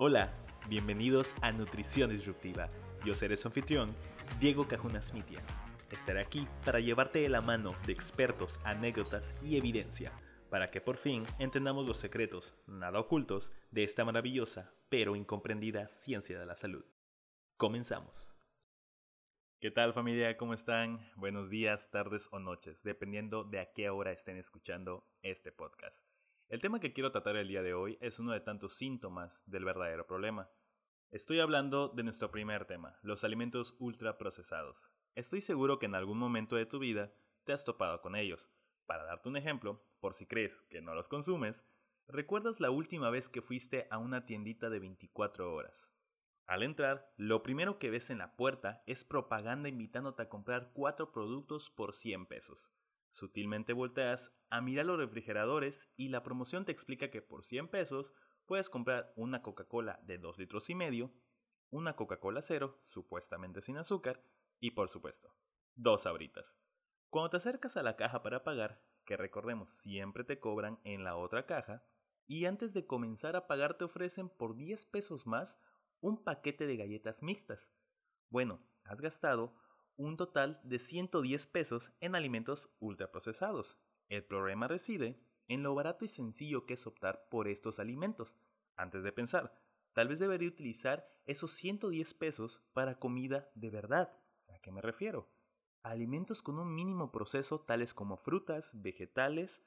Hola, bienvenidos a Nutrición Disruptiva. Yo seré su anfitrión, Diego Cajuna Smitia. Estaré aquí para llevarte de la mano de expertos, anécdotas y evidencia, para que por fin entendamos los secretos, nada ocultos, de esta maravillosa pero incomprendida ciencia de la salud. Comenzamos. ¿Qué tal familia? ¿Cómo están? Buenos días, tardes o noches, dependiendo de a qué hora estén escuchando este podcast. El tema que quiero tratar el día de hoy es uno de tantos síntomas del verdadero problema. Estoy hablando de nuestro primer tema, los alimentos ultraprocesados. Estoy seguro que en algún momento de tu vida te has topado con ellos. Para darte un ejemplo, por si crees que no los consumes, ¿recuerdas la última vez que fuiste a una tiendita de 24 horas? Al entrar, lo primero que ves en la puerta es propaganda invitándote a comprar 4 productos por 100 pesos. Sutilmente volteas a mirar los refrigeradores y la promoción te explica que por 100 pesos puedes comprar una Coca-Cola de 2 litros y medio, una Coca-Cola cero, supuestamente sin azúcar, y por supuesto, dos abritas. Cuando te acercas a la caja para pagar, que recordemos siempre te cobran en la otra caja, y antes de comenzar a pagar te ofrecen por 10 pesos más un paquete de galletas mixtas. Bueno, has gastado un total de 110 pesos en alimentos ultraprocesados. El problema reside en lo barato y sencillo que es optar por estos alimentos. Antes de pensar, tal vez debería utilizar esos 110 pesos para comida de verdad. ¿A qué me refiero? alimentos con un mínimo proceso tales como frutas, vegetales,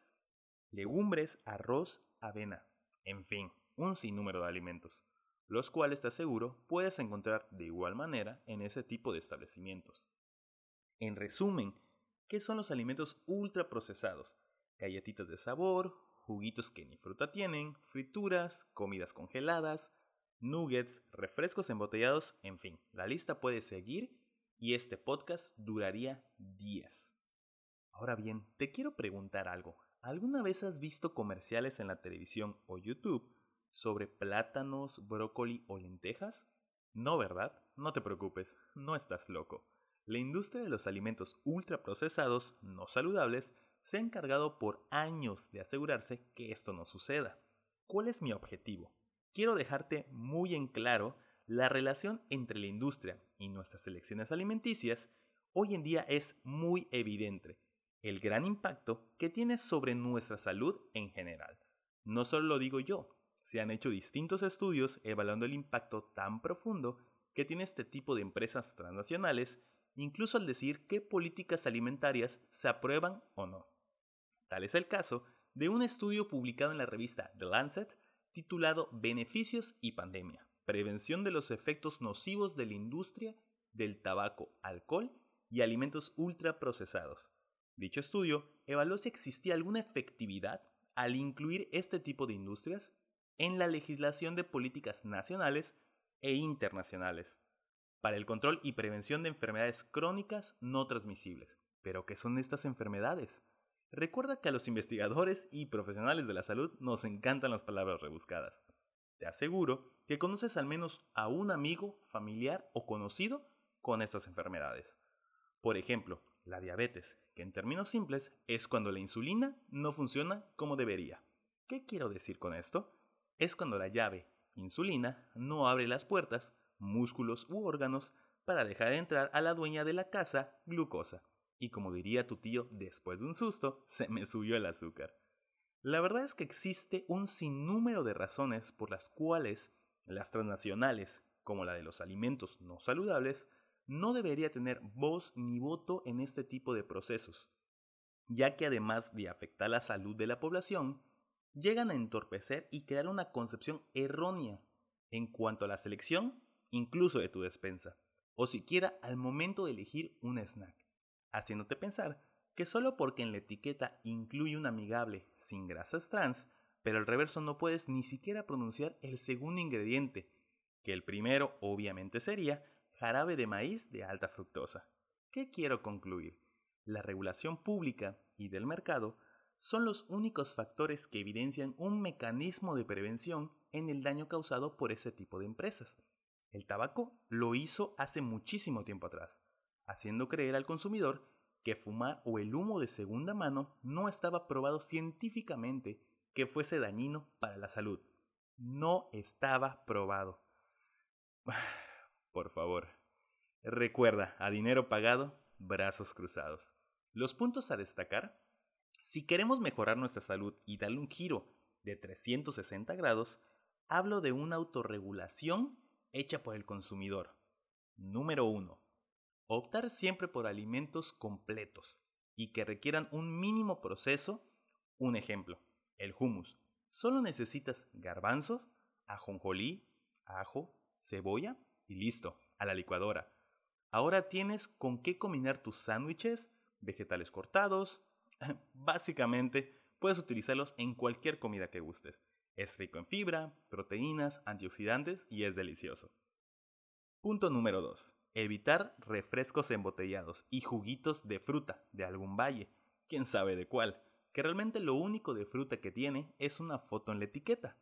legumbres, arroz, avena, en fin, un sinnúmero de alimentos, los cuales te aseguro puedes encontrar de igual manera en ese tipo de establecimientos. En resumen, ¿qué son los alimentos ultraprocesados? Galletitas de sabor, juguitos que ni fruta tienen, frituras, comidas congeladas, nuggets, refrescos embotellados, en fin, la lista puede seguir y este podcast duraría días. Ahora bien, te quiero preguntar algo. ¿Alguna vez has visto comerciales en la televisión o YouTube sobre plátanos, brócoli o lentejas? No, ¿verdad? No te preocupes, no estás loco. La industria de los alimentos ultraprocesados no saludables se ha encargado por años de asegurarse que esto no suceda. ¿Cuál es mi objetivo? Quiero dejarte muy en claro la relación entre la industria y nuestras elecciones alimenticias hoy en día es muy evidente. El gran impacto que tiene sobre nuestra salud en general. No solo lo digo yo, se han hecho distintos estudios evaluando el impacto tan profundo que tiene este tipo de empresas transnacionales incluso al decir qué políticas alimentarias se aprueban o no. Tal es el caso de un estudio publicado en la revista The Lancet titulado Beneficios y Pandemia, Prevención de los efectos nocivos de la industria del tabaco, alcohol y alimentos ultraprocesados. Dicho estudio evaluó si existía alguna efectividad al incluir este tipo de industrias en la legislación de políticas nacionales e internacionales para el control y prevención de enfermedades crónicas no transmisibles. ¿Pero qué son estas enfermedades? Recuerda que a los investigadores y profesionales de la salud nos encantan las palabras rebuscadas. Te aseguro que conoces al menos a un amigo, familiar o conocido con estas enfermedades. Por ejemplo, la diabetes, que en términos simples es cuando la insulina no funciona como debería. ¿Qué quiero decir con esto? Es cuando la llave insulina no abre las puertas músculos u órganos para dejar entrar a la dueña de la casa glucosa. Y como diría tu tío, después de un susto, se me subió el azúcar. La verdad es que existe un sinnúmero de razones por las cuales las transnacionales, como la de los alimentos no saludables, no debería tener voz ni voto en este tipo de procesos, ya que además de afectar la salud de la población, llegan a entorpecer y crear una concepción errónea en cuanto a la selección incluso de tu despensa, o siquiera al momento de elegir un snack, haciéndote pensar que solo porque en la etiqueta incluye un amigable sin grasas trans, pero al reverso no puedes ni siquiera pronunciar el segundo ingrediente, que el primero obviamente sería jarabe de maíz de alta fructosa. ¿Qué quiero concluir? La regulación pública y del mercado son los únicos factores que evidencian un mecanismo de prevención en el daño causado por ese tipo de empresas. El tabaco lo hizo hace muchísimo tiempo atrás, haciendo creer al consumidor que fumar o el humo de segunda mano no estaba probado científicamente que fuese dañino para la salud. No estaba probado. Por favor, recuerda, a dinero pagado, brazos cruzados. Los puntos a destacar. Si queremos mejorar nuestra salud y darle un giro de 360 grados, hablo de una autorregulación hecha por el consumidor. Número 1. Optar siempre por alimentos completos y que requieran un mínimo proceso. Un ejemplo, el hummus. Solo necesitas garbanzos, ajonjolí, ajo, cebolla y listo, a la licuadora. Ahora tienes con qué combinar tus sándwiches, vegetales cortados. Básicamente, puedes utilizarlos en cualquier comida que gustes. Es rico en fibra, proteínas, antioxidantes y es delicioso. Punto número 2. Evitar refrescos embotellados y juguitos de fruta de algún valle, quién sabe de cuál, que realmente lo único de fruta que tiene es una foto en la etiqueta.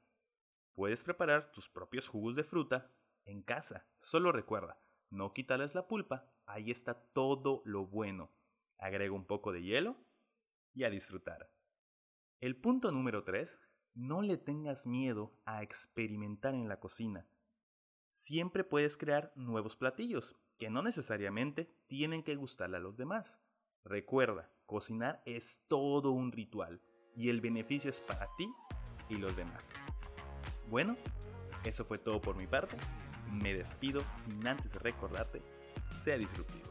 Puedes preparar tus propios jugos de fruta en casa. Solo recuerda, no quitarles la pulpa, ahí está todo lo bueno. Agrega un poco de hielo y a disfrutar. El punto número 3 no le tengas miedo a experimentar en la cocina. Siempre puedes crear nuevos platillos que no necesariamente tienen que gustarle a los demás. Recuerda, cocinar es todo un ritual y el beneficio es para ti y los demás. Bueno, eso fue todo por mi parte. Me despido sin antes recordarte, sea disruptivo.